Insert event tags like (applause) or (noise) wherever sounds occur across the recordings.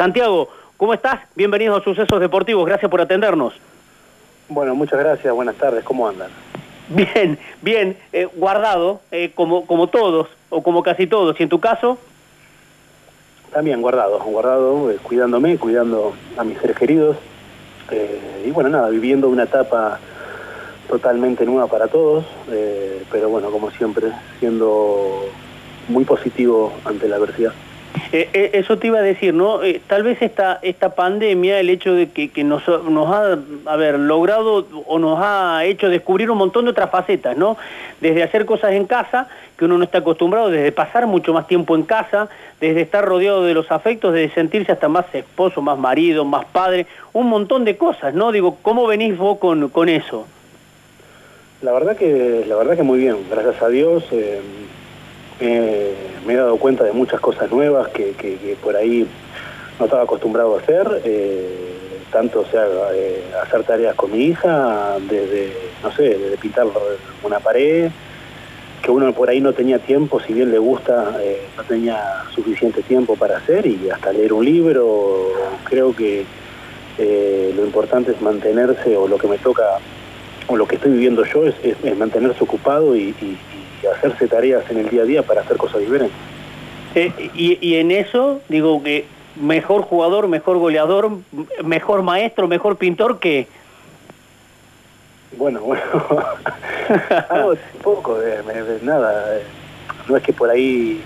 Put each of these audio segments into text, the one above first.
Santiago, ¿cómo estás? Bienvenidos a Sucesos Deportivos, gracias por atendernos. Bueno, muchas gracias, buenas tardes, ¿cómo andan? Bien, bien, eh, guardado, eh, como, como todos, o como casi todos, y en tu caso... También guardado, guardado, eh, cuidándome, cuidando a mis seres queridos, y bueno, nada, viviendo una etapa totalmente nueva para todos, pero bueno, como siempre, siendo muy positivo ante la adversidad. Eh, eh, eso te iba a decir, ¿no? Eh, tal vez esta, esta pandemia, el hecho de que, nos, nos ha haber logrado o nos ha hecho descubrir un montón de otras facetas, ¿no? Desde hacer cosas en casa, que uno no está acostumbrado, desde pasar mucho más tiempo en casa, desde estar rodeado de los afectos, desde sentirse hasta más esposo, más marido, más padre, un montón de cosas, ¿no? Digo, ¿cómo venís vos con, con eso? La verdad que, la verdad que muy bien, gracias a Dios me he dado cuenta de muchas cosas nuevas que, por ahí no estaba acostumbrado a hacer, eh, tanto sea eh, hacer tareas con mi hija, desde, no sé, desde pintar una pared, que uno por ahí no tenía tiempo, si bien le gusta, eh, no tenía suficiente tiempo para hacer y hasta leer un libro, creo que lo importante es mantenerse o lo que me toca o lo que estoy viviendo yo es, mantenerse ocupado y hacerse tareas en el día a día para hacer cosas diferentes. Eh, y, en eso, digo que mejor jugador, mejor goleador, mejor maestro, mejor pintor que... Bueno, bueno, (laughs) hago poco, de, nada, eh, no es que por ahí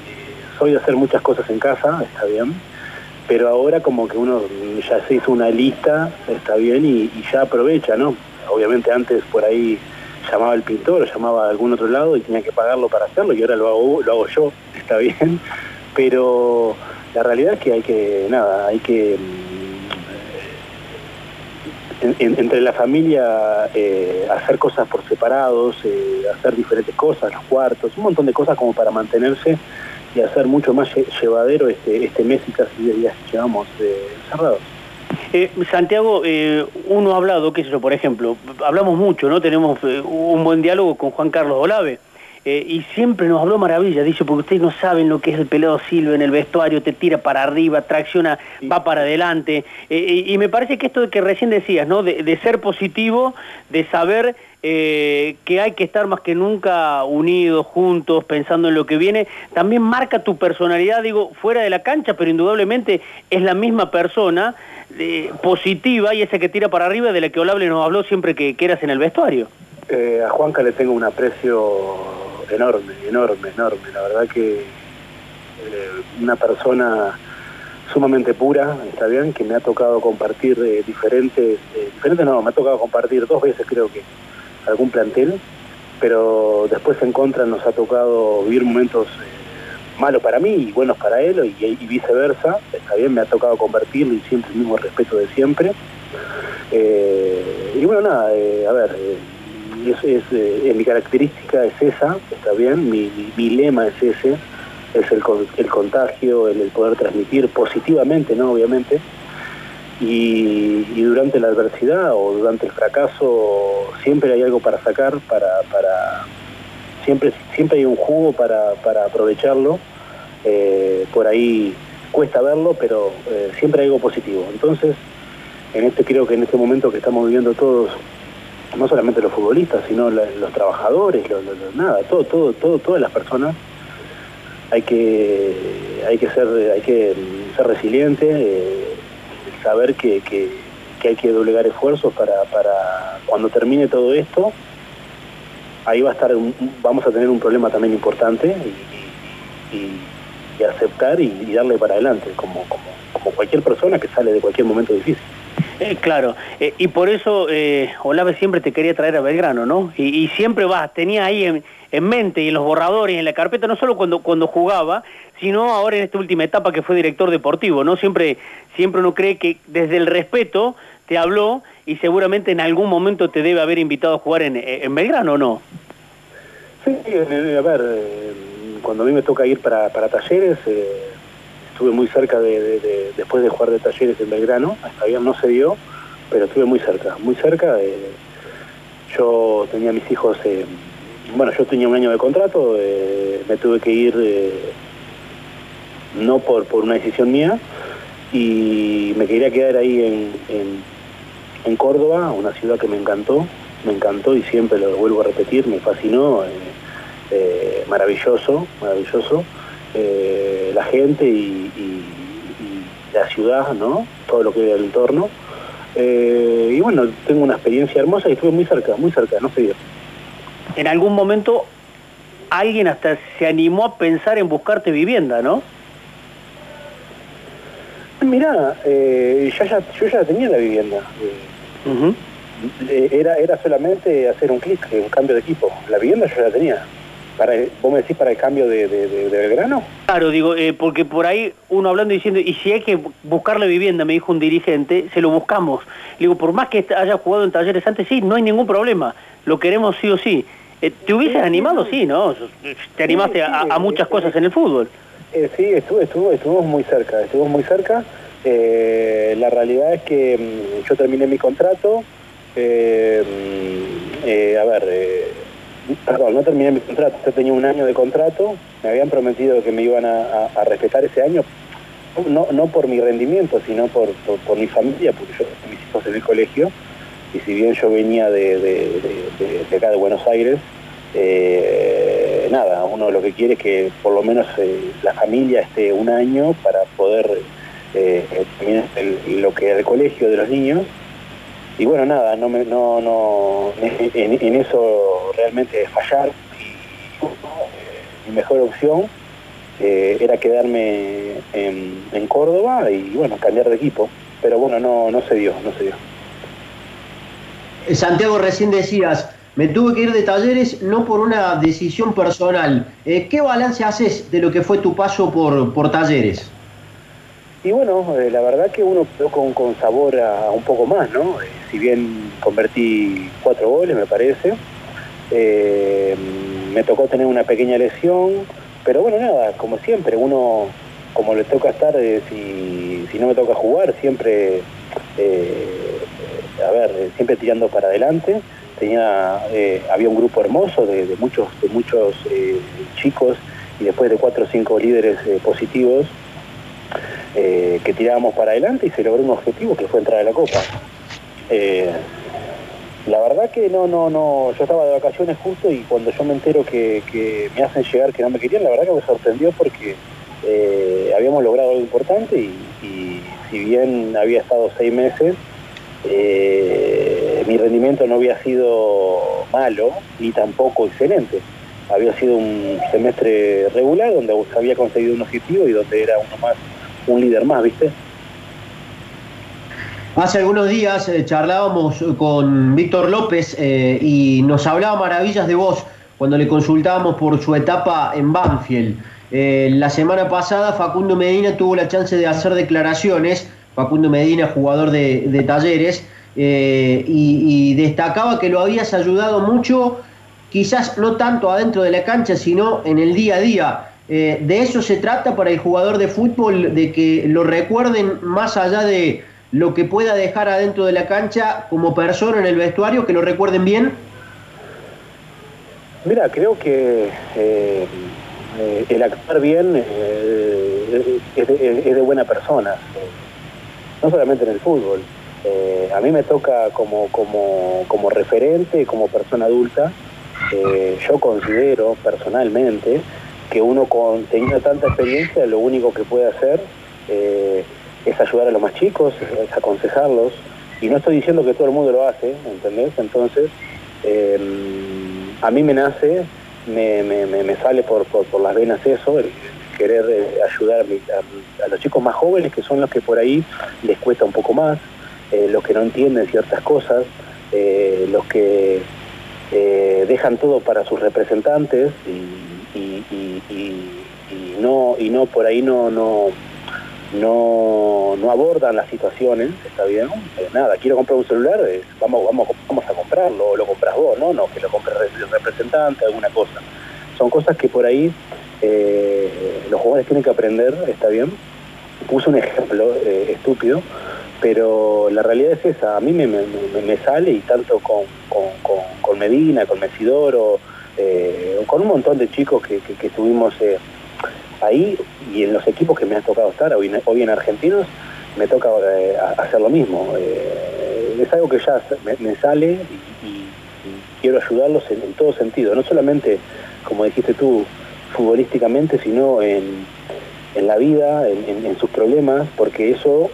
soy de hacer muchas cosas en casa, está bien, pero ahora como que uno ya se hizo una lista, está bien, y, y ya aprovecha, ¿no? Obviamente antes por ahí llamaba al pintor o llamaba a algún otro lado y tenía que pagarlo para hacerlo y ahora lo hago, lo hago yo, (laughs) está bien, pero la realidad es que hay que, nada, hay que, mm, entre la familia eh, hacer cosas por separados, eh, hacer diferentes cosas, los cuartos, un montón de cosas como para mantenerse y hacer mucho más llevadero este, este mes y casi 10 días que llevamos eh, cerrados. Eh, Santiago, eh, uno ha hablado, qué sé yo, por ejemplo, hablamos mucho, ¿no? Tenemos eh, un buen diálogo con Juan Carlos Olave. y siempre nos habló maravilla, dice, porque ustedes no saben lo que es el pelado Silva en el vestuario, te tira para arriba, tracciona, va para adelante. Y, me parece que esto que recién decías, ¿no? De, ser positivo, de saber que hay que estar más que nunca unidos, juntos, pensando en lo que viene, también marca tu personalidad, digo, fuera de la cancha, pero indudablemente es la misma persona positiva y esa que tira para arriba de la que Olable nos habló siempre que, que eras en el vestuario. Eh, a Juanca le tengo un aprecio enorme, enorme, enorme. La verdad que eh, una persona sumamente pura, está bien, que me ha tocado compartir eh, diferentes, diferentes no, me ha tocado compartir dos veces creo que algún plantel, pero después en contra nos ha tocado vivir momentos malo para mí y buenos para él y, viceversa. Está bien, me ha tocado compartirlo y siempre el mismo respeto de siempre. Eh, y bueno, nada, eh, a ver, eh, es, mi característica es esa, está bien, mi, lema es ese, es el, el contagio, el, poder transmitir positivamente, ¿no? Obviamente. Y, durante la adversidad o durante el fracaso siempre hay algo para sacar, para, para siempre, siempre hay un jugo para, aprovecharlo, eh, por ahí cuesta verlo, pero eh, siempre hay algo positivo. Entonces, en este creo que en este momento que estamos viviendo todos, no solamente los futbolistas, sino los trabajadores, nada, todo, todo, todo, todas las personas, hay que, hay que ser, hay que ser resiliente, eh, saber que, hay que doblegar esfuerzos para, para cuando termine todo esto, ahí va a estar, vamos a tener un problema también importante y, aceptar y, darle para adelante, como, como, cualquier persona que sale de cualquier momento difícil. Eh, claro, eh, y por eso eh, Olave siempre te quería traer a Belgrano, ¿no? Y, siempre vas, tenía ahí en, mente y en los borradores en la carpeta, no solo cuando, cuando jugaba, sino ahora en esta última etapa que fue director deportivo, ¿no? Siempre, siempre uno cree que desde el respeto te habló y seguramente en algún momento te debe haber invitado a jugar en, en Belgrano, ¿o no? Sí, a ver, eh, cuando a mí me toca ir para, talleres, eh, estuve muy cerca de, después de jugar de talleres en Belgrano, hasta bien no se dio, pero estuve muy cerca, muy cerca. Eh, yo tenía mis hijos, bueno, yo tenía un año de contrato, me tuve que ir no por, por una decisión mía, y me quería quedar ahí en, Córdoba, una ciudad que me encantó, me encantó y siempre lo vuelvo a repetir, me fascinó, eh, eh, maravilloso, maravilloso, eh, la gente y, la ciudad, ¿no? Todo lo que era el entorno. y bueno, tengo una experiencia hermosa y estuve muy cerca, muy cerca, no sé yo. En algún momento alguien hasta se animó a pensar en buscarte vivienda, ¿no? Mirá, eh, ya, yo ya tenía la vivienda. Eh, era, era solamente hacer un clic, un cambio de equipo. La vivienda yo ya la tenía. Para, ¿Vos me decís para el cambio de, de, Belgrano? Claro, digo, eh, porque por ahí uno hablando y diciendo, y si hay que buscarle vivienda, me dijo un dirigente, se lo buscamos. digo, por más que haya jugado en talleres antes, sí, no hay ningún problema, lo queremos sí o sí. ¿Te hubieses animado? Sí, ¿no? Te animaste a, muchas cosas en el fútbol. Eh, sí, estuvo, estuvo, estuvimos muy cerca, estuvimos muy cerca. Eh, la realidad es que mm, yo terminé mi contrato, eh, mm, a ver, perdón, no terminé mi contrato, yo tenía un año de contrato, me habían prometido que me iban a, respetar ese año, no, no por mi rendimiento, sino por, por, mi familia, porque yo mis hijos en el colegio, y si bien yo venía de, de acá de Buenos Aires, eh, nada, uno lo que quiere es que por lo menos eh, la familia esté un año para poder eh, terminar lo que es el colegio de los niños. Y bueno, nada, no me, no, no, en, eso realmente fallar. Y, mi mejor opción era quedarme en, en, Córdoba y bueno, cambiar de equipo. Pero bueno, no, no se dio, no se dio. Santiago, recién decías, me tuve que ir de talleres no por una decisión personal. Eh, ¿Qué balance haces de lo que fue tu paso por, por talleres? Y bueno, eh, la verdad que uno quedó con, con sabor a, un poco más, ¿no? Eh, si bien convertí cuatro goles, me parece, me tocó tener una pequeña lesión, pero bueno, nada, como siempre, uno, como le toca estar, si, si, no me toca jugar, siempre, a ver, siempre tirando para adelante tenía, eh, había un grupo hermoso de, muchos, de muchos eh, chicos y después de cuatro o cinco líderes eh, que tirábamos para adelante y se logró un objetivo que fue entrar a la Copa. la verdad que no, no, no, yo estaba de vacaciones justo y cuando yo me entero que, me hacen llegar que no me querían, la verdad que me sorprendió porque habíamos logrado algo importante y, y, si bien había estado seis meses, mi rendimiento no había sido malo ni tampoco excelente. Había sido un semestre regular donde había conseguido un objetivo y donde era uno más, un líder más, ¿viste? Hace algunos días eh, charlábamos con Víctor López eh, y nos hablaba maravillas de vos cuando le consultábamos por su etapa en Banfield. Eh, la semana pasada Facundo Medina tuvo la chance de hacer declaraciones, Facundo Medina, jugador de talleres, eh, y, destacaba que lo habías ayudado mucho, quizás no tanto adentro de la cancha, sino en el día a día. Eh, de eso se trata para el jugador de fútbol, de que lo recuerden más allá de lo que pueda dejar adentro de la cancha como persona en el vestuario, que lo recuerden bien. Mira, creo que eh, el actuar bien es de buena persona, no solamente en el fútbol. Eh, a mí me toca como, como, como referente, como persona adulta, eh, yo considero personalmente que uno con, teniendo tanta experiencia lo único que puede hacer eh, es ayudar a los más chicos, es aconsejarlos, y no estoy diciendo que todo el mundo lo hace, ¿entendés? Entonces, a mí me nace, me, sale por, por, las venas eso, el querer ayudar a los chicos más jóvenes, que son los que por ahí les cuesta un poco más, eh, los que no entienden ciertas cosas, eh, los que eh, dejan todo para sus representantes y, no y no por ahí no no no, abordan las situaciones, está bien, nada, quiero comprar un celular, vamos, vamos, vamos a comprarlo, lo compras vos, no, no, que lo compre el representante, alguna cosa. Son cosas que por ahí los jugadores tienen que aprender, está bien. Puse un ejemplo estúpido, pero la realidad es esa, a mí me, sale y tanto con, Medina, con Mesidoro, eh, con un montón de chicos que, estuvimos eh, ahí y en los equipos que me han tocado estar, hoy, hoy en Argentinos, me toca eh, hacer lo mismo. es algo que ya me, sale y, quiero ayudarlos en, todo sentido, no solamente, como dijiste tú, futbolísticamente, sino en, la vida, en, sus problemas, porque eso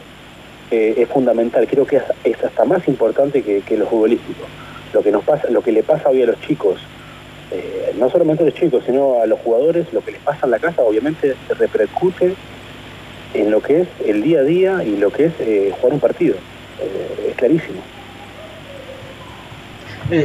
es fundamental. Creo que es, hasta más importante que, que lo futbolístico. Lo que nos pasa, lo que le pasa hoy a los chicos, eh, no solamente a los chicos, sino a los jugadores, lo que les pasa en la casa obviamente se repercute en lo que es el día a día y lo que es eh, jugar un partido. Eh, es clarísimo.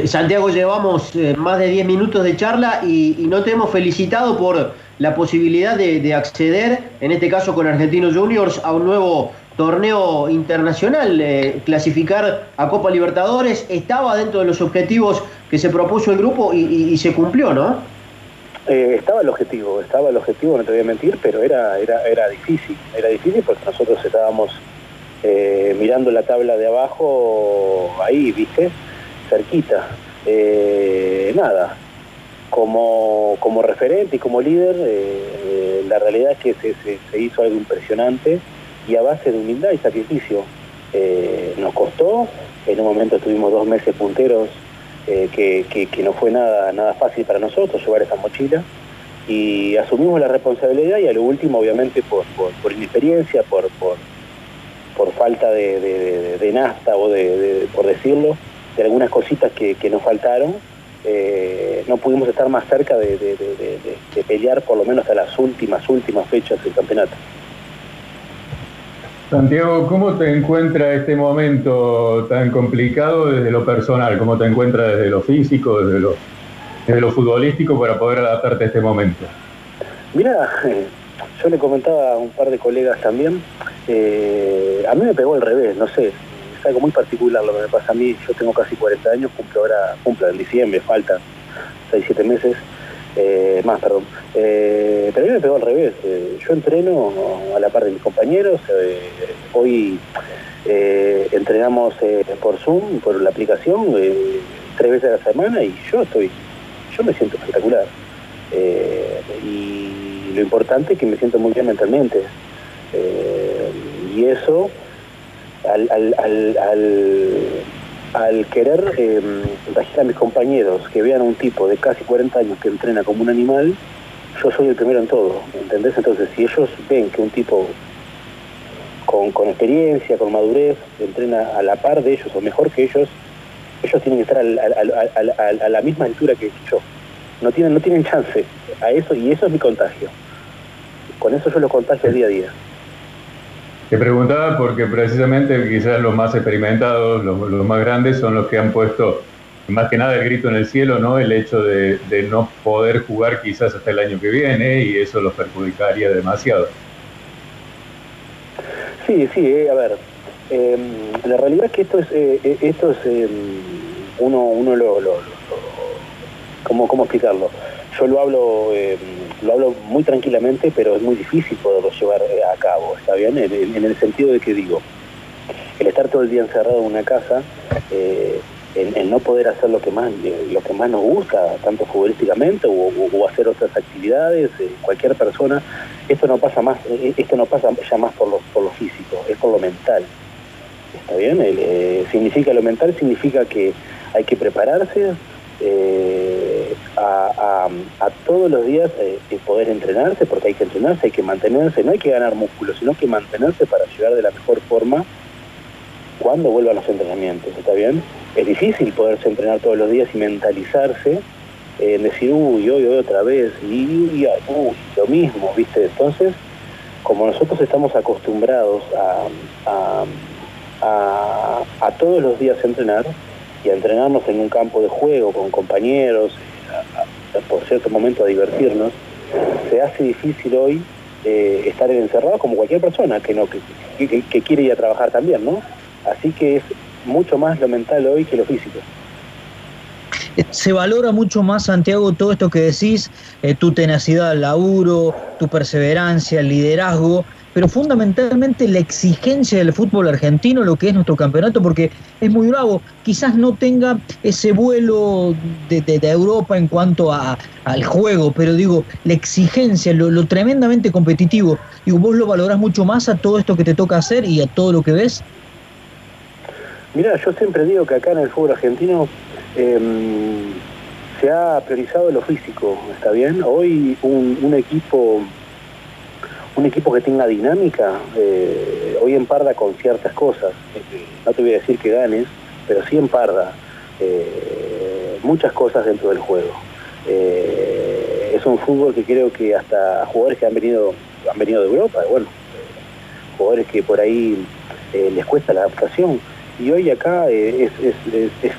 Santiago, llevamos más de 10 minutos de charla y, no te hemos felicitado por la posibilidad de, acceder, en este caso con Argentinos Juniors, a un nuevo torneo internacional, clasificar a Copa Libertadores, estaba dentro de los objetivos que se propuso el grupo y, se cumplió, ¿no? Eh, estaba el objetivo, estaba el objetivo, no te voy a mentir, pero era, era, era difícil, era difícil porque nosotros estábamos eh, mirando la tabla de abajo ahí, viste, cerquita. Eh, nada, como, como referente y como líder, la realidad es que se, se, hizo algo impresionante y a base de humildad y sacrificio. nos costó, en un momento estuvimos dos meses punteros eh, que, no fue nada, nada fácil para nosotros llevar esa mochila y asumimos la responsabilidad y a lo último obviamente por, por, inexperiencia, por, por, falta de, de, nasta o de, por decirlo, de algunas cositas que, nos faltaron, eh, no pudimos estar más cerca de, pelear por lo menos hasta las últimas, últimas fechas del campeonato. Santiago, ¿cómo te encuentra este momento tan complicado desde lo personal? ¿Cómo te encuentra desde lo físico, desde lo, desde lo futbolístico para poder adaptarte a este momento? Mira, yo le comentaba a un par de colegas también, eh, a mí me pegó al revés, no sé, es algo muy particular lo que me pasa a mí, yo tengo casi 40 años, cumplo ahora, cumplo en diciembre, faltan 6, 7 meses, eh, más, perdón. Eh, pero me pegó al revés. Eh, yo entreno a la par de mis compañeros. hoy entrenamos por Zoom, por la aplicación, tres veces a la semana y yo estoy, yo me siento espectacular. y lo importante es que me siento muy bien mentalmente. y eso, al, al al querer eh, a mis compañeros que vean a un tipo de casi 40 años que entrena como un animal, yo soy el primero en todo, ¿entendés? Entonces, si ellos ven que un tipo con, experiencia, con madurez, entrena a la par de ellos o mejor que ellos, ellos tienen que estar a la misma altura que yo. No tienen, no tienen chance a eso y eso es mi contagio. Con eso yo lo contagio día a día. Te preguntaba porque precisamente quizás los más experimentados, los, más grandes, son los que han puesto más que nada el grito en el cielo, ¿no? El hecho de, no poder jugar quizás hasta el año que viene y eso los perjudicaría demasiado. Sí, sí, eh, a ver, em, la realidad es que esto es, eh, eh, esto es em, uno, uno lo, lo, ¿cómo, ¿cómo explicarlo? Yo lo hablo em, lo hablo muy tranquilamente, pero es muy difícil poderlo llevar eh, a cabo, ¿está bien? En, el sentido de que digo, el estar todo el día encerrado en una casa, eh, el, no poder hacer lo que más lo que más nos gusta, tanto futbolísticamente o, hacer otras actividades, eh, cualquier persona, esto no pasa más, esto no pasa ya más por lo, por lo físico, es por lo mental. ¿Está bien? significa lo mental, significa que hay que prepararse, a, todos los días eh, poder entrenarse, porque hay que entrenarse, hay que mantenerse, no hay que ganar músculo, sino que mantenerse para llegar de la mejor forma cuando vuelvan los entrenamientos, ¿está bien? Es difícil poderse entrenar todos los días y mentalizarse en decir, uy, hoy, hoy otra vez, y lo mismo, ¿viste? Entonces, como nosotros estamos acostumbrados a, a, a todos los días entrenar, y a entrenarnos en un campo de juego con compañeros, por cierto momento a divertirnos, se hace difícil hoy eh, estar encerrado como cualquier persona que, no, que, quiere ir a trabajar también, ¿no? Así que es mucho más lo mental hoy que lo físico. Se valora mucho más, Santiago, todo esto que decís, eh, tu tenacidad al laburo, tu perseverancia, el liderazgo, pero fundamentalmente la exigencia del fútbol argentino, lo que es nuestro campeonato, porque es muy bravo. Quizás no tenga ese vuelo de, Europa en cuanto a, al juego, pero digo, la exigencia, lo, tremendamente competitivo, y vos lo valorás mucho más a todo esto que te toca hacer y a todo lo que ves. Mira, yo siempre digo que acá en el fútbol argentino em, se ha priorizado lo físico, ¿está bien? Hoy un, equipo un equipo que tenga dinámica, eh, hoy emparda con ciertas cosas. No te voy a decir que ganes, pero sí emparda eh, muchas cosas dentro del juego. Eh, es un fútbol que creo que hasta jugadores que han venido han venido de Europa, bueno, jugadores que por ahí les cuesta la adaptación. Y hoy acá es,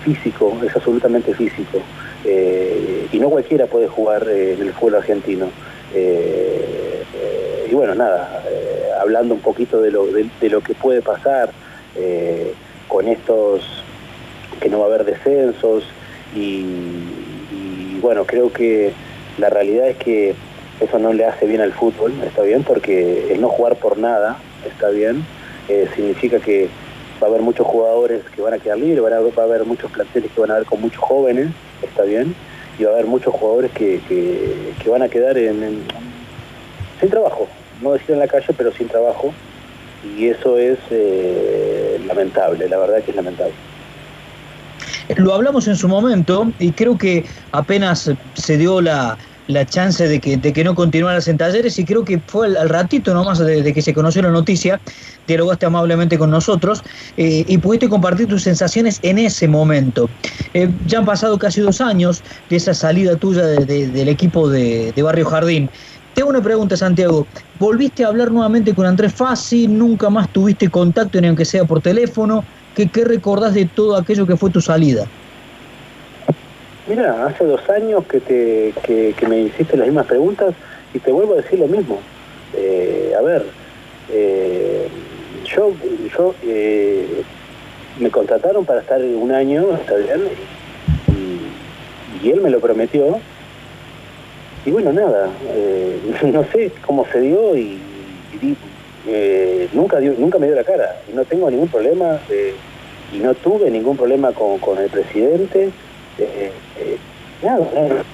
físico, es absolutamente físico. Eh, y no cualquiera puede jugar eh, en el fútbol argentino. Eh, y bueno, nada, hablando un poquito de lo, de, lo que puede pasar con estos, que no va a haber descensos, y, bueno, creo que la realidad es que eso no le hace bien al fútbol, está bien, porque el no jugar por nada, está bien, significa que va a haber muchos jugadores que van a quedar libres, va a haber muchos planteles que van a haber con muchos jóvenes, está bien, y va a haber muchos jugadores que, que, van a quedar en, sin trabajo, no decir en la calle, pero sin trabajo, y eso es eh, lamentable, la verdad que es lamentable. Lo hablamos en su momento y creo que apenas se dio la, la chance de que, de que no continuaras en talleres y creo que fue al, ratito nomás de, que se conoció la noticia, dialogaste amablemente con nosotros eh, y pudiste compartir tus sensaciones en ese momento. Eh, ya han pasado casi dos años de esa salida tuya del equipo de, Barrio Jardín. Tengo una pregunta, Santiago. ¿Volviste a hablar nuevamente con Andrés Fassi? ¿Nunca más tuviste contacto, ni aunque sea por teléfono? ¿Qué, qué recordás de todo aquello que fue tu salida? Mira, hace dos años que, te, que, me hiciste las mismas preguntas y te vuelvo a decir lo mismo. Eh, a ver, eh, yo, yo eh, me contrataron para estar un año, está bien, y, él me lo prometió. Y bueno, nada, (laughs) no sé cómo se dio y, nunca, dio, nunca me dio la cara. No tengo ningún problema y no tuve ningún problema con, el presidente eh, eh,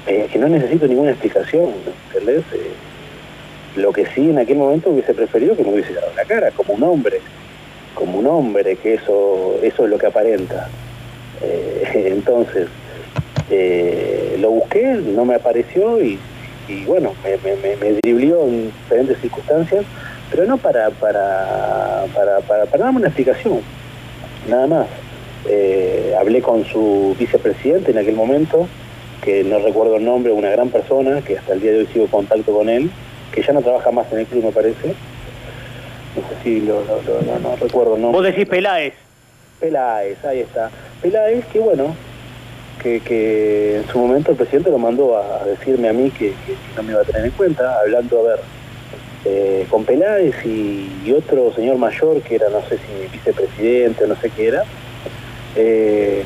eh, que no necesito ninguna explicación, ¿entendés? lo que sí en aquel momento hubiese preferido que me hubiese dado la cara, como un hombre, como un hombre, que eso, eso es lo que aparenta. (laughs) entonces, lo busqué, no me apareció y, bueno, me, me, me, driblió en diferentes circunstancias, pero no para, para, para, para, para darme una explicación, nada más. Eh, hablé con su vicepresidente en aquel momento, que no recuerdo el nombre, una gran persona, que hasta el día de hoy sigo en contacto con él, que ya no trabaja más en el club, me parece. No sé si lo, no, recuerdo el nombre. Vos decís Peláez. Peláez, ahí está. Peláez, que bueno, que, en su momento el presidente lo mandó a, decirme a mí que, no me iba a tener en cuenta, hablando, a ver, eh, con Peláez y, otro señor mayor que era, no sé si vicepresidente o no sé qué era, eh,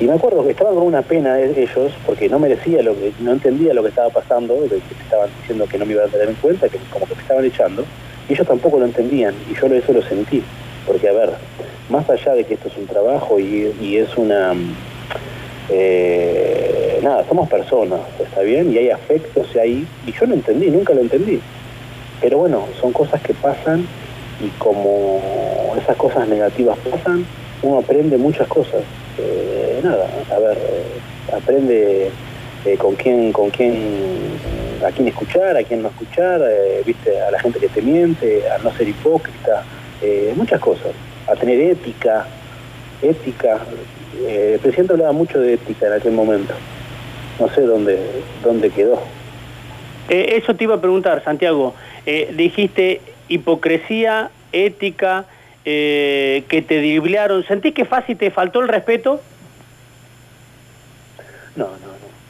y me acuerdo que estaban con una pena ellos, porque no merecía lo que, no entendía lo que estaba pasando, que estaban diciendo que no me iban a tener en cuenta, que como que me estaban echando, y ellos tampoco lo entendían, y yo eso lo sentí, porque a ver, más allá de que esto es un trabajo y, es una eh, nada, somos personas, está bien, y hay afectos y ahí, y yo no entendí, nunca lo entendí. Pero bueno, son cosas que pasan y como esas cosas negativas pasan, uno aprende muchas cosas. Eh, nada, a ver, eh, aprende con quién, con quién, a quién escuchar, a quién no escuchar, viste, a la gente que te miente, a no ser hipócrita, muchas cosas, a tener ética, ética. el presidente hablaba mucho de ética en aquel momento. No sé dónde, dónde quedó. eso te iba a preguntar, Santiago. dijiste hipocresía, ética, eh, que te driblearon, ¿sentís que fácil te faltó el respeto? No,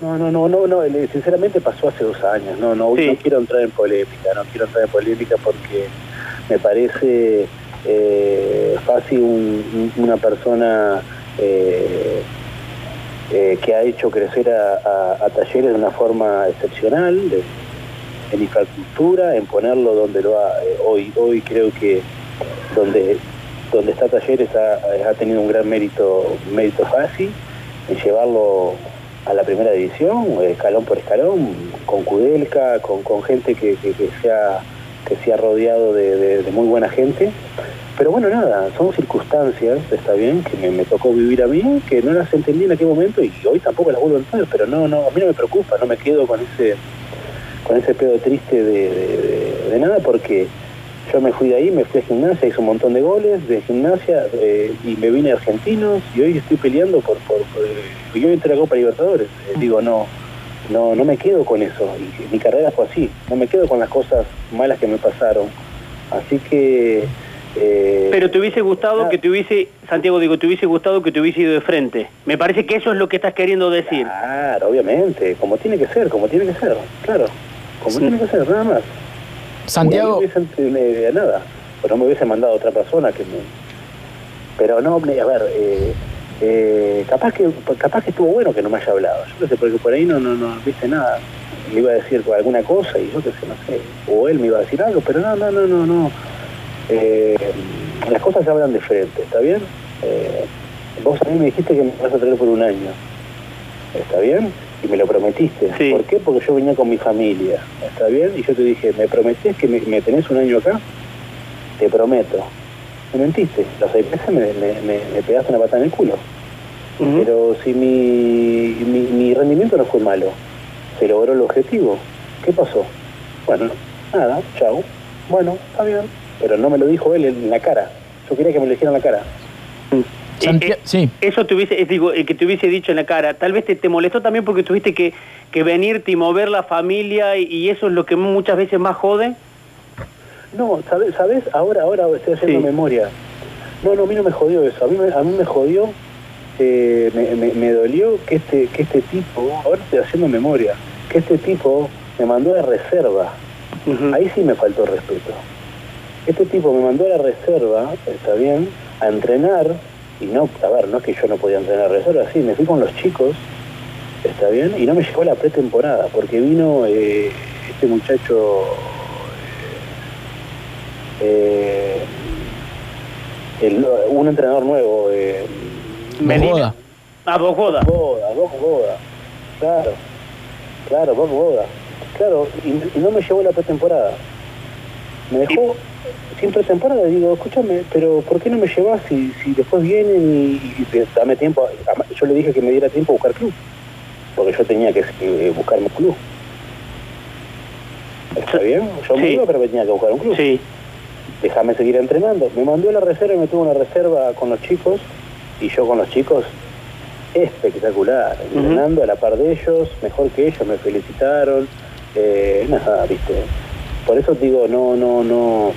no, no, no, no, no, no, sinceramente pasó hace dos años, no, no, no quiero entrar en polémica, no quiero entrar en polémica porque me parece eh, fácil una persona eh, que ha hecho crecer a, Talleres de una forma excepcional, en infraestructura, en ponerlo donde lo ha, eh, hoy, hoy creo que donde, donde está Talleres ha, tenido un gran mérito, mérito fácil, en llevarlo a la primera división, escalón por escalón, con Kudelka, con, gente que, que, que, se ha, que se ha rodeado de, muy buena gente. Pero bueno, nada, son circunstancias, está bien, que me, tocó vivir a mí, que no las entendí en aquel momento y hoy tampoco las vuelvo a entender, pero no, no, a mí no me preocupa, no me quedo con ese, con ese pedo triste de, nada porque yo me fui de ahí, me fui a gimnasia, hice un montón de goles de gimnasia eh, y me vine a Argentinos y hoy estoy peleando por... por, eh, yo entré a Copa Libertadores. Eh, digo, no, no, no me quedo con eso. Y, mi carrera fue así. No me quedo con las cosas malas que me pasaron. Así que... Eh, Pero te hubiese gustado ah, que te hubiese, Santiago, digo, te hubiese gustado que te hubiese ido de frente. Me parece que eso es lo que estás queriendo decir. Claro, obviamente. Como tiene que ser, como tiene que ser. Claro. Como sí. tiene que ser, nada más. Santiago. No me hubiese nada, o no me hubiese mandado otra persona que me. Pero no, a ver, eh, eh, capaz que capaz que estuvo bueno que no me haya hablado. Yo qué sé, porque por ahí no, no, no viste nada. Me iba a decir alguna cosa y yo qué sé, no sé. O él me iba a decir algo, pero no, no, no, no, no. Eh, las cosas se hablan de frente, ¿está bien? Eh, vos a mí me dijiste que me vas a traer por un año. ¿Está bien? y me lo prometiste. Sí. ¿Por qué? Porque yo venía con mi familia, ¿está bien? Y yo te dije, ¿me prometés que me, me tenés un año acá? Te prometo. Me mentiste, los seis me, me, me, me pegaste una patada en el culo. Uh -huh. Pero si mi, mi, mi, rendimiento no fue malo, se logró el objetivo. ¿Qué pasó? Bueno, nada, chao. Bueno, está bien. Pero no me lo dijo él en la cara. Yo quería que me lo dijera en la cara. Santi eh, sí. Eso te hubiese, digo, eh, que te hubiese dicho en la cara. Tal vez te, te molestó también porque tuviste que, que, venirte y mover la familia y, y, eso es lo que muchas veces más jode. No, ¿sabes? ¿sabes? Ahora, ahora estoy haciendo sí. memoria. No, no, a mí no me jodió eso. A mí me, a mí me jodió, eh, me, me, me, dolió que este, que este tipo, ahora estoy haciendo memoria, que este tipo me mandó a la reserva. Uh -huh. Ahí sí me faltó respeto. Este tipo me mandó a la reserva, está bien, a entrenar y no, a ver, no es que yo no podía entrenar reserva, sí, me fui con los chicos, está bien, y no me llegó la pretemporada, porque vino eh, este muchacho, eh, el, un entrenador nuevo, eh, Medina. Ah, Bogoda, claro, claro, Bogoda, claro, y, y no me llegó la pretemporada. Me dejó sin pretemporada, digo, escúchame, pero ¿por qué no me llevas si, si después vienen y, y, dame tiempo? Yo le dije que me diera tiempo a buscar club, porque yo tenía que eh, buscarme un club. ¿Está bien? Yo sí. me iba, pero me tenía que buscar un club. Sí. Déjame seguir entrenando. Me mandó a la reserva y me tuvo una reserva con los chicos, y yo con los chicos, espectacular, uh -huh. entrenando a la par de ellos, mejor que ellos, me felicitaron, eh, nada, viste. Por eso digo, no, no, no,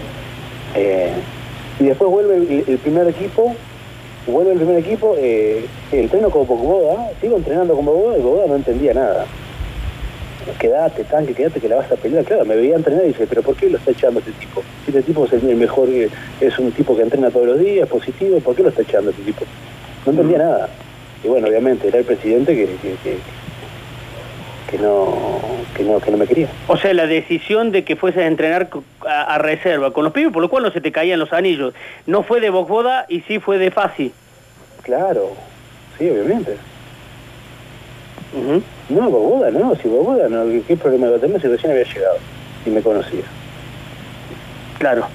eh, y después vuelve el, el, primer equipo, vuelve el primer equipo, eh, entreno con Bogoda, sigo entrenando con Bogoda y Bogoda no entendía nada. Quédate, tanque, quédate que la vas a pelear. Claro, me veía entrenar y dice, pero ¿por qué lo está echando este tipo? Si este tipo es el mejor, es un tipo que entrena todos los días, positivo, ¿por qué lo está echando este tipo? No entendía nada. Y bueno, obviamente era el presidente que, que, que que no, que no que no me quería. O sea, la decisión de que fueses a entrenar a, a, reserva con los pibes, por lo cual no se te caían los anillos, no fue de Bogboda y sí fue de Fasi. Claro, sí, obviamente. Uh -huh. No, Bogboda no, si Bogboda no, ¿qué problema iba a tener si recién había llegado y me conocía? Claro.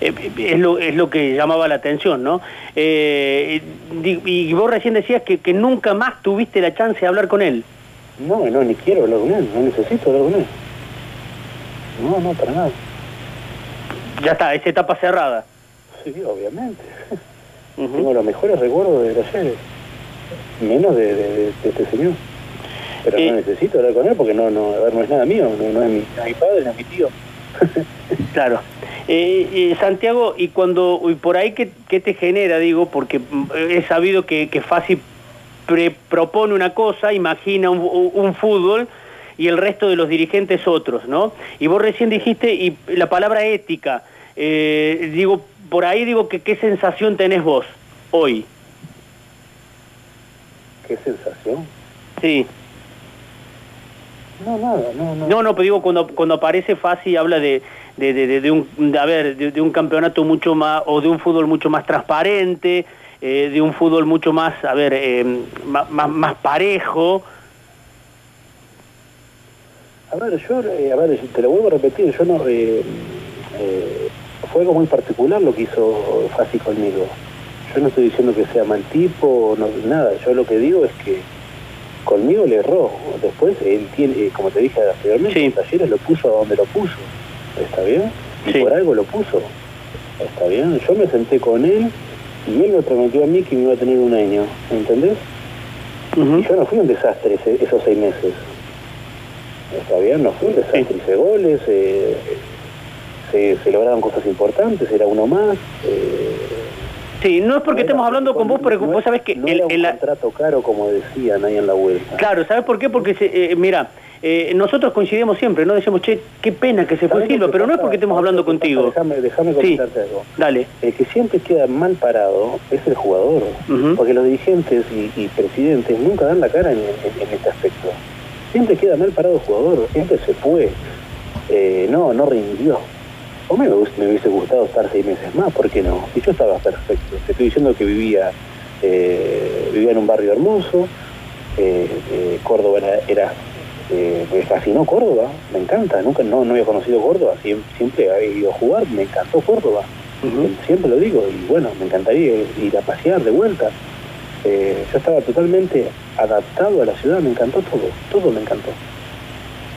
Eh, es lo, es lo que llamaba la atención, ¿no? Eh, y vos recién decías que, que nunca más tuviste la chance de hablar con él. No, no, ni quiero hablar con él, no necesito hablar con él. No, no, para nada. Ya está, esa etapa cerrada. Sí, obviamente. Uh -huh. Tengo los mejores recuerdos de ayer, menos de, de, de, este señor. Pero eh, no necesito hablar con él porque no, no, a ver, no es nada mío, no, no es mi, no es mi padre, no es mi tío. (laughs) claro. Eh, eh, Santiago, y cuando, y por ahí, ¿qué, ¿qué, te genera, digo? Porque mm, he sabido que, que fácil propone una cosa, imagina un, un, fútbol y el resto de los dirigentes otros, ¿no? Y vos recién dijiste, y la palabra ética, eh, digo, por ahí digo que qué sensación tenés vos hoy. ¿Qué sensación? Sí. No, nada, no, no. No, no, pero digo, cuando, cuando aparece Fasi habla de, de, de, de un, a ver, de, un campeonato mucho más, o de un fútbol mucho más transparente, eh, de un fútbol mucho más, a ver, eh, más, más, más parejo. A ver, yo, eh, a ver, te lo vuelvo a repetir, yo no... Eh, fue algo muy particular lo que hizo Fasi conmigo. Yo no estoy diciendo que sea mal tipo, no, nada, yo lo que digo es que conmigo le erró. Después, él tiene, eh, como te dije anteriormente, Sí. Talleres lo puso a donde lo puso. ¿Está bien? Y Sí. por algo lo puso. ¿Está bien? Yo me senté con él y él me prometió a mí que me iba a tener un año. ¿Entendés? Y yo no fui un desastre ese- esos seis meses. ¿Está bien? No fui un desastre. Sí. Hice goles, eh, se, se lograron cosas importantes, era uno más. eh, Sí, no es porque no estemos hablando con vos, pero no vos sabés que no el- era un el- contrato caro, como decían ahí en la vuelta. Claro, ¿sabes por qué? Porque, se- eh, mira, eh, nosotros coincidimos siempre, ¿no? Decimos, che, qué pena que se fue ¿Sabés Silva, pero no es porque estemos ¿Sabés hablando contigo. Déjame, déjame Sí. comentarte algo. Dale. El que siempre queda mal parado es el jugador, porque los dirigentes y, y presidentes nunca dan la cara en, en- en este aspecto. Siempre queda mal parado el jugador, siempre se fue, Eh, no, no rindió. O me, hubiese- me hubiese gustado estar seis meses más, ¿por qué no? Y yo estaba perfecto. Te estoy diciendo que vivía, eh, vivía en un barrio hermoso, eh, eh, Córdoba era, era me fascinó Córdoba, me encanta, nunca no, no había conocido Córdoba, siem- siempre he ido a jugar, me encantó Córdoba, siempre lo digo, y bueno, me encantaría ir a pasear de vuelta. Yo estaba totalmente adaptado a la ciudad, me encantó todo, todo me encantó.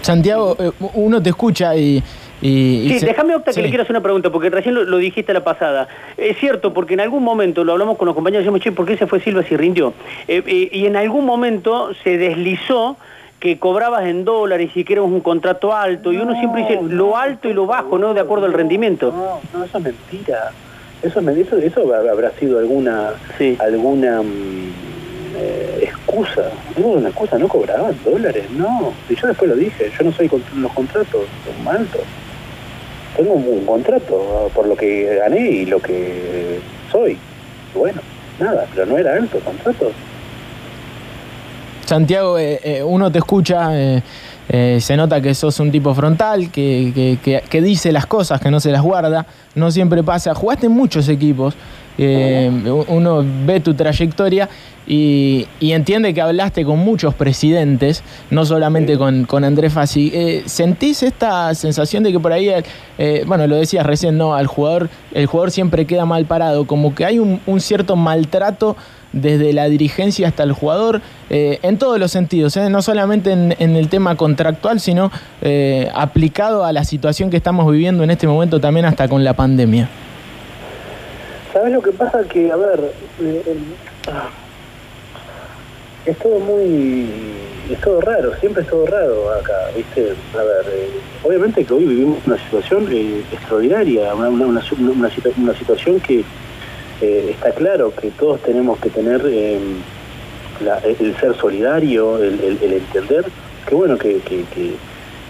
Santiago, uno te escucha y... y- y Sí, se- déjame, Octa, que sí. le quiero hacer una pregunta, porque recién lo, lo dijiste la pasada. Es cierto, porque en algún momento lo hablamos con los compañeros y decimos, che, ¿por qué se fue Silva si rindió? Eh, eh, y en algún momento se deslizó que cobrabas en dólares y que era un contrato alto, y uno siempre dice lo alto y lo bajo, ¿no? De acuerdo al rendimiento. No, no, eso es mentira. Eso, eso, eso hab- habrá sido alguna Sí. alguna mm, eh, excusa. No, una excusa, no cobraban dólares, no. Y yo después lo dije, yo no soy contra los contratos son altos. Tengo un, contrato por lo que gané y lo que soy. Bueno, nada, pero no era alto el contrato. Santiago, eh, eh, uno te escucha, eh, eh, se nota que sos un tipo frontal, que, que- que- que dice las cosas, que no se las guarda, no siempre pasa. Jugaste en muchos equipos, eh, uno ve tu trayectoria y, y entiende que hablaste con muchos presidentes, no solamente con, con Andrés Fassi. Eh, ¿Sentís esta sensación de que por ahí, eh, bueno, lo decías recién, ¿no? Al jugador, el jugador siempre queda mal parado, como que hay un, un cierto maltrato desde la dirigencia hasta el jugador, eh, en todos los sentidos, ¿eh? no solamente en, en el tema contractual, sino eh, aplicado a la situación que estamos viviendo en este momento también hasta con la pandemia. ¿Sabes lo que pasa? Que, a ver, eh, ah, es todo muy... es todo raro, siempre es todo raro acá, ¿viste? A ver, eh, obviamente que hoy vivimos una situación eh, extraordinaria, una, una, una, una situa- una situación que está claro que todos tenemos que tener la- el ser solidario, el, entender que bueno, que,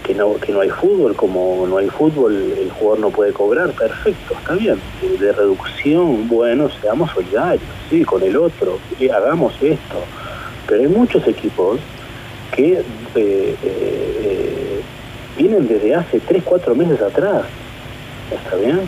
que no, que no hay fútbol, como no hay fútbol, el jugador no puede cobrar, perfecto, está bien. Eh, De reducción, bueno, seamos solidarios, sí, con el otro, eh, hagamos esto. Pero hay muchos equipos que eh, vienen desde hace 3, 4 meses atrás, ¿está bien?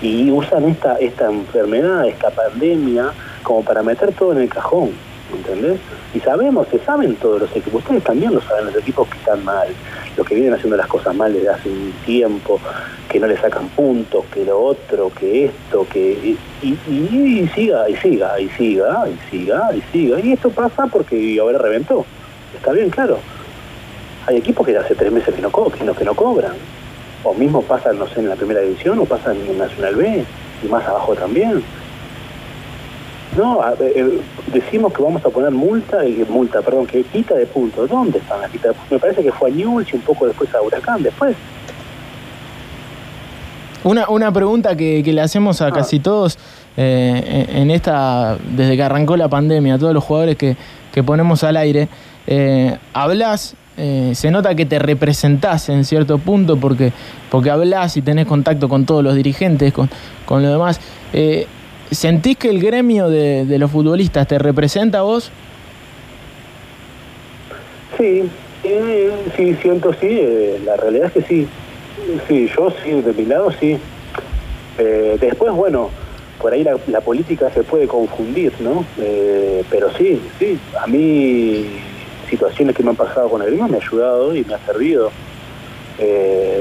Y usan esta, esta enfermedad, esta pandemia, como para meter todo en el cajón, ¿entendés? Y sabemos, se saben todos los equipos, ustedes también lo saben, los equipos que están mal, los que vienen haciendo las cosas mal desde hace un tiempo, que no le sacan puntos, que lo otro, que esto, que... Y, siga, y siga, y siga, y siga, y siga. Y esto pasa porque ahora reventó. Está bien, claro. Hay equipos que hace tres meses que no, co- que no, que no cobran. O mismo pasan, no sé, en la primera división o pasan en Nacional B y más abajo también. No, a- eh, decimos que vamos a poner multa, y multa, perdón, que quita de puntos. ¿Dónde están las quita de puntos? Me parece que fue a Newell's y un poco después a Huracán. Después, Una, una pregunta que, que le hacemos a Ah. casi todos eh, en en esta, desde que arrancó la pandemia, a todos los jugadores que, que ponemos al aire, eh, hablas, eh, se nota que te representás en cierto punto porque, porque hablas y tenés contacto con todos los dirigentes, con, con lo demás. ¿Sentís que el gremio de, de los futbolistas te representa a vos? sí, sí, siento sí, eh, la realidad es que sí. Sí, yo sí, de mi lado sí. Eh, después, bueno, por ahí la, política se puede confundir, ¿no? Eh, pero sí, sí, a mí situaciones que me han pasado con el grima me ha ayudado y me ha servido.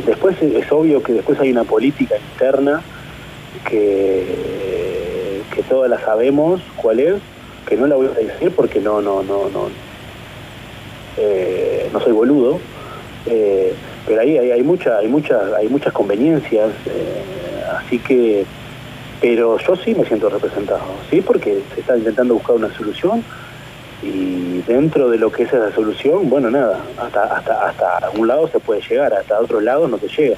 después es obvio que después hay una política interna que, todas la sabemos cuál es, que no la voy a decir porque no, no, no, no, eh, no soy boludo, eh, pero ahí hay, hay, mucha, hay, muchas, hay muchas conveniencias, eh, así que, pero yo sí me siento representado, ¿sí? porque se está intentando buscar una solución y dentro de lo que es esa solución, bueno, nada, hasta, hasta, hasta un lado se puede llegar, hasta otro lado no se llega.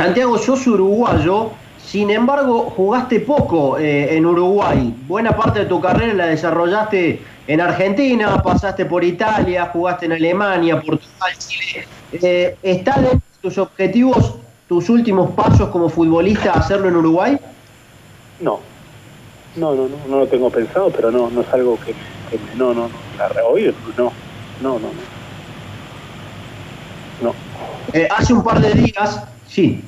Santiago, sos uruguayo, sin embargo, jugaste poco eh, en Uruguay. Buena parte de tu carrera la desarrollaste en Argentina, pasaste por Italia, jugaste en Alemania, Portugal, Chile. Eh, ¿Están en tus objetivos, tus últimos pasos como futbolista, hacerlo en Uruguay? No. No, no, no, no lo tengo pensado, pero no, no es algo que, no, no, no, la hoy no, no, no, no. no. Eh, hace un par de días, sí,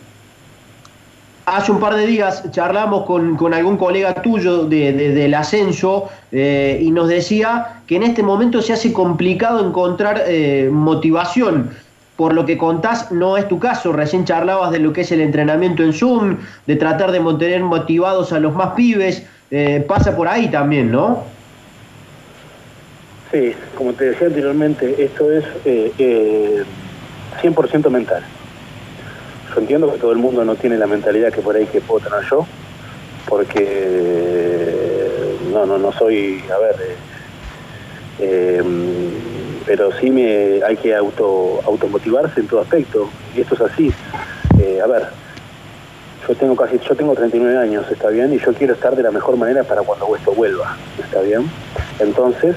Hace un par de días charlamos con, algún colega tuyo del ascenso eh, y nos decía que en este momento se hace complicado encontrar eh, motivación. Por lo que contás, no es tu caso. Recién charlabas de lo que es el entrenamiento en Zoom, de tratar de mantener motivados a los más pibes. Eh, pasa por ahí también, ¿no? Sí, como te decía anteriormente, esto es 100% mental yo entiendo que todo el mundo no tiene la mentalidad que por ahí que puedo tener yo, porque no, no, no soy, a ver, eh, em, pero sí me hay que auto automotivarse en todo aspecto, y esto es así. Eh, a ver, yo tengo casi, yo tengo 39 años, está bien, y yo quiero estar de la mejor manera para cuando esto vuelva, está bien. Entonces,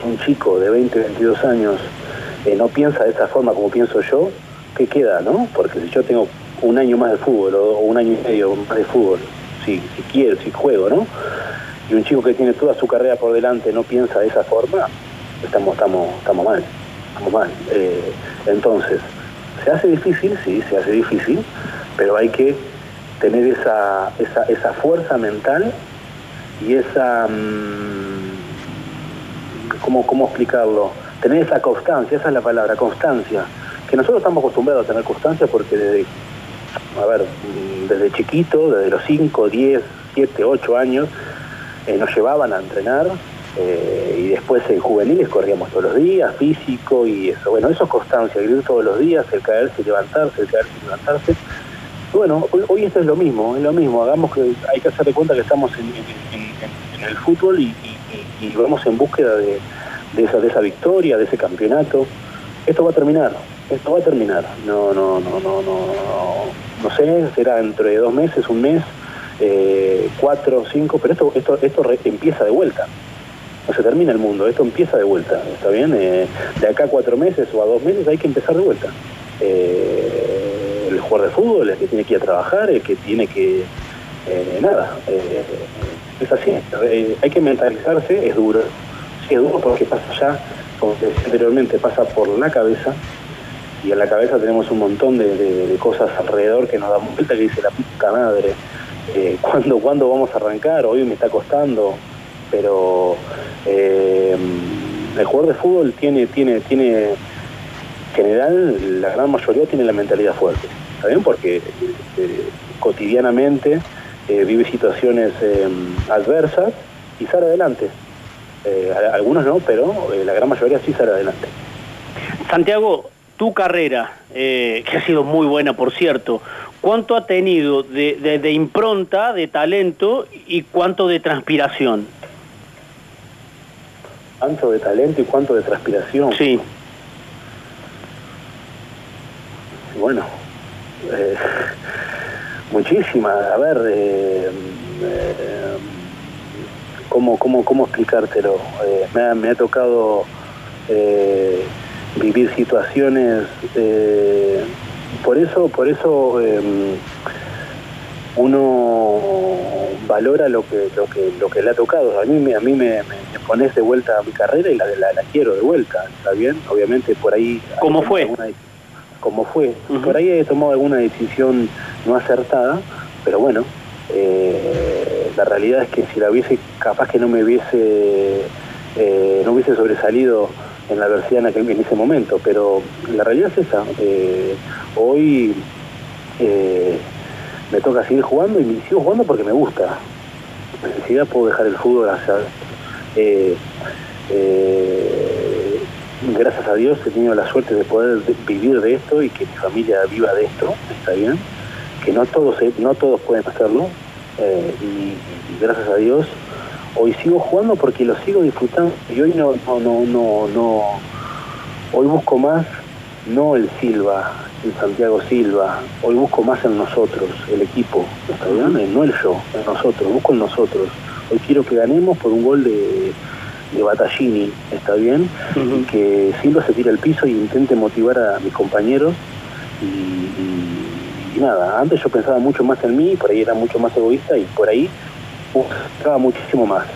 si un chico de 20, 22 años eh, no piensa de esa forma como pienso yo, ¿qué queda, no? Porque si yo tengo un año más de fútbol o, un año y medio más de fútbol, si, quiero, si juego, ¿no? Y un chico que tiene toda su carrera por delante no piensa de esa forma, estamos, estamos, estamos mal, estamos mal. Eh, entonces, se hace difícil, sí, se hace difícil, pero hay que tener esa, esa, esa fuerza mental y esa... Mm, ¿cómo, ¿Cómo explicarlo? Tener esa constancia, esa es la palabra, constancia que nosotros estamos acostumbrados a tener constancia porque desde, a ver, desde chiquito, desde los 5, 10, 7, 8 años, eh, nos llevaban a entrenar eh, y después en juveniles corríamos todos los días, físico y eso. Bueno, eso es constancia, ir todos los días, el caerse levantarse, el caerse y levantarse. bueno, hoy, esto es lo mismo, es lo mismo, hagamos que hay que hacer de cuenta que estamos en, el fútbol y, vamos en búsqueda de, esa, de esa victoria, de ese campeonato. Esto va a terminar, esto va a terminar. No, no, no, no, no, no sé, será dentro de dos meses, un mes, eh, cuatro, cinco, pero esto, esto, esto empieza de vuelta. No se termina el mundo, esto empieza de vuelta, ¿está bien? Eh, de acá a cuatro meses o a dos meses hay que empezar de vuelta. Eh, el jugador de fútbol, el que tiene que ir a trabajar, el que tiene que... nada, es así. hay que mentalizarse, es duro. Es duro porque pasa ya, como te decía anteriormente, pasa por la cabeza, y en la cabeza tenemos un montón de, cosas alrededor que nos damos vuelta que dice la puta madre, eh, (laughs) ¿cuándo, vamos a arrancar? Hoy me está costando, pero eh, el jugador de fútbol tiene, tiene, tiene, en general, la gran mayoría tiene la mentalidad fuerte, ¿está? Porque eh, cotidianamente eh, vive situaciones adversas y sale adelante. algunos no, pero la gran mayoría sí sale adelante. Santiago, tu carrera, eh, que ha sido muy buena por cierto, ¿cuánto ha tenido de, impronta, de talento y cuánto de transpiración? ¿Cuánto de talento y cuánto de transpiración? Sí. Bueno, eh, muchísimas. A ver, eh, ¿cómo, cómo, cómo explicártelo? Me me, ha, tocado vivir situaciones. Eh, por eso, por eso em, uno valora lo que, lo que, lo que le ha tocado. A mí, me, a mí me, pones de vuelta a mi carrera y la, la, la quiero de vuelta, ¿está bien? Obviamente por ahí... ¿Cómo fue? Como fue. Por ahí he tomado alguna decisión no acertada, pero bueno, eh, la realidad es que si la hubiese, capaz que no me hubiese, eh, no hubiese sobresalido en la adversidad en, aquel, en ese momento, pero la realidad es esa. Eh, hoy me toca seguir jugando y sigo jugando porque me gusta. Necesidad puedo dejar el fútbol hacia... gracias a Dios he tenido la suerte de poder vivir de esto y que mi familia viva de esto, está bien, que no todos, no todos pueden hacerlo, eh, y, gracias a Dios hoy sigo jugando porque lo sigo disfrutando y hoy no, no, no, no, no, hoy busco más no el Silva, el Santiago Silva, hoy busco más en nosotros, el equipo, ¿está bien? No el yo, en nosotros, busco en nosotros. Hoy quiero que ganemos por un gol de, de Battaglini, ¿está bien? Y que Silva se tire al piso y intente motivar a mis compañeros y y nada, antes yo pensaba mucho más en mí, por ahí era mucho más egoísta y por ahí buscaba muchísimo más.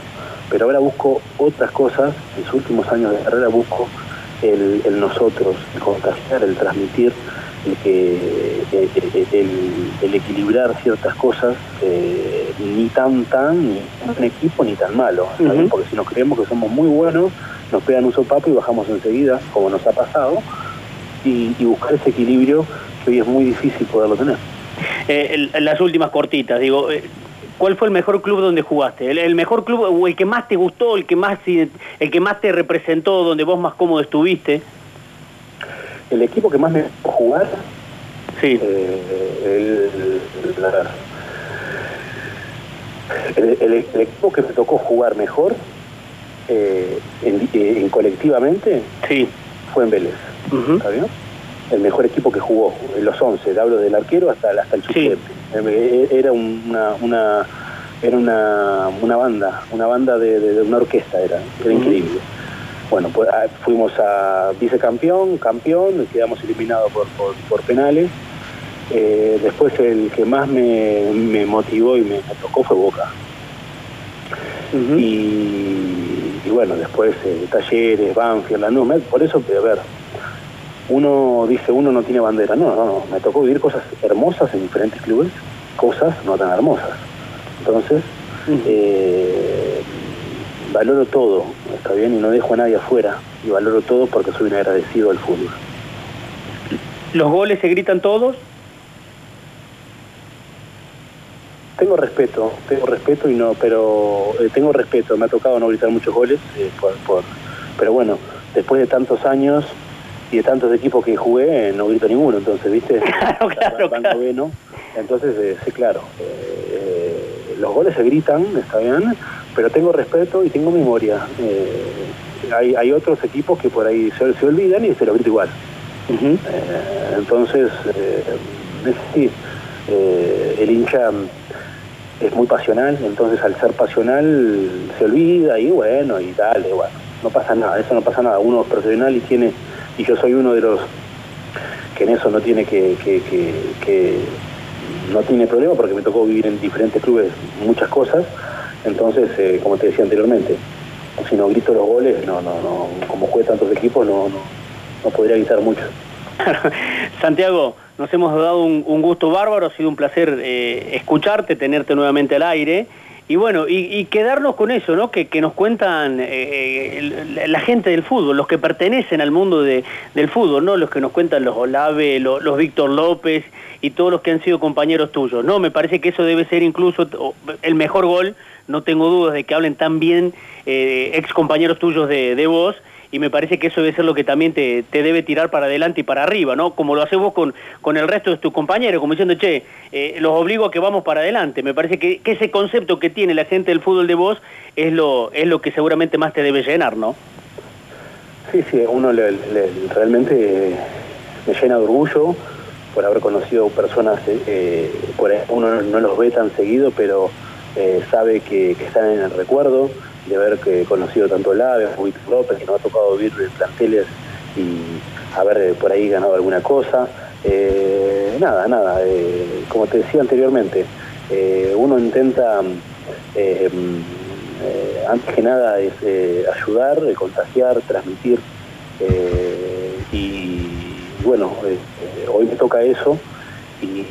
Pero ahora busco otras cosas, en sus últimos años de carrera busco el, nosotros, el contagiar, el transmitir, el, que, el, equilibrar ciertas cosas, eh, ni tan tan, ni un equipo, ni tan malo. Porque si nos creemos que somos muy buenos, nos pegan un sopapo y bajamos enseguida, como nos ha pasado, y buscar ese equilibrio hoy es muy difícil poderlo tener. Eh, las últimas cortitas, digo, eh, ¿cuál fue el mejor club donde jugaste? ¿El, mejor club o el que más te gustó, el que más, el que más te representó, donde vos más cómodo estuviste? El equipo que más me tocó jugar, sí. Eh, el, equipo que me tocó jugar mejor en, colectivamente sí. fue en Vélez. ¿Está bien? El mejor equipo que jugó, los 11, hablo del arquero hasta, hasta el suplente. Eh, era una, una era una, una, banda, una banda de, una orquesta era, era increíble. Bueno, pues ah, fuimos a vicecampeón, campeón, quedamos eliminados por, por, penales. Eh, después el que más me, motivó y me, tocó fue Boca. y, bueno, después eh, Talleres, Banfield, Lanús, por eso, a ver, uno dice, uno no tiene bandera. No, no, no. Me tocó vivir cosas hermosas en diferentes clubes, cosas no tan hermosas. Entonces, eh, valoro todo, está bien, y no dejo a nadie afuera. Y valoro todo porque soy un agradecido al fútbol. ¿Los goles se gritan todos? Tengo respeto, tengo respeto y no, pero eh, tengo respeto. Me ha tocado no gritar muchos goles, eh, por, pero bueno, después de tantos años y de tantos equipos que jugué, no grito ninguno, entonces, ¿viste? (laughs) Claro, claro, Entonces, eh, sí, claro, eh, los goles se gritan, está bien, pero tengo respeto y tengo memoria. Eh, hay, hay otros equipos que por ahí se, se olvidan y se lo grito igual. entonces, es decir, el hincha es muy pasional, entonces al ser pasional se olvida y bueno, y dale, bueno, no pasa nada, eso no pasa nada. Uno es profesional y tiene y yo soy uno de los que en eso no tiene que, no tiene problema porque me tocó vivir en diferentes clubes muchas cosas. Entonces eh, como te decía anteriormente si no grito los goles no no no como juega tantos equipos no no, no podría gritar mucho. (laughs) Santiago nos hemos dado un, gusto bárbaro ha sido un placer eh, escucharte tenerte nuevamente al aire y bueno, y, quedarnos con eso, ¿no? Que, nos cuentan eh, eh, la gente del fútbol, los que pertenecen al mundo del fútbol, ¿no? Los que nos cuentan los Olave, los, Víctor López y todos los que han sido compañeros tuyos, ¿no? Me parece que eso debe ser incluso el mejor gol, no tengo dudas de que hablen tan bien eh, ex compañeros tuyos de, de vos y me parece que eso debe ser lo que también te, debe tirar para adelante y para arriba, ¿no? Como lo haces vos con, con el resto de tus compañeros, como diciendo, che, eh, los obligo a que vamos para adelante. Me parece que, ese concepto que tiene la gente del fútbol de vos es lo, es lo que seguramente más te debe llenar, ¿no? Sí, sí, uno realmente me llena de orgullo por haber conocido personas, eh, eh, uno no los ve tan seguido, pero sabe que están en el recuerdo de haber que conocido tanto Lave como Víctor López, que nos ha tocado vivir de planteles y haber eh, por ahí ganado alguna cosa. Eh, nada, nada, eh, como te decía anteriormente, uno intenta eh, eh, antes que nada es ayudar, contagiar, transmitir y bueno, hoy me toca eso y,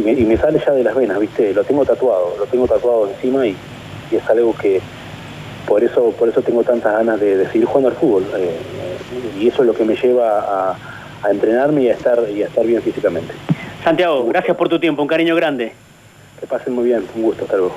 me, sale ya de las venas, ¿viste? Lo tengo tatuado, lo tengo tatuado encima y, es algo que por eso por eso tengo tantas ganas de, seguir jugando al fútbol y eso es lo que me lleva a, a entrenarme y a estar y a estar bien físicamente. Santiago, gracias por tu tiempo, un cariño grande. Que pasen muy bien, un gusto, hasta luego.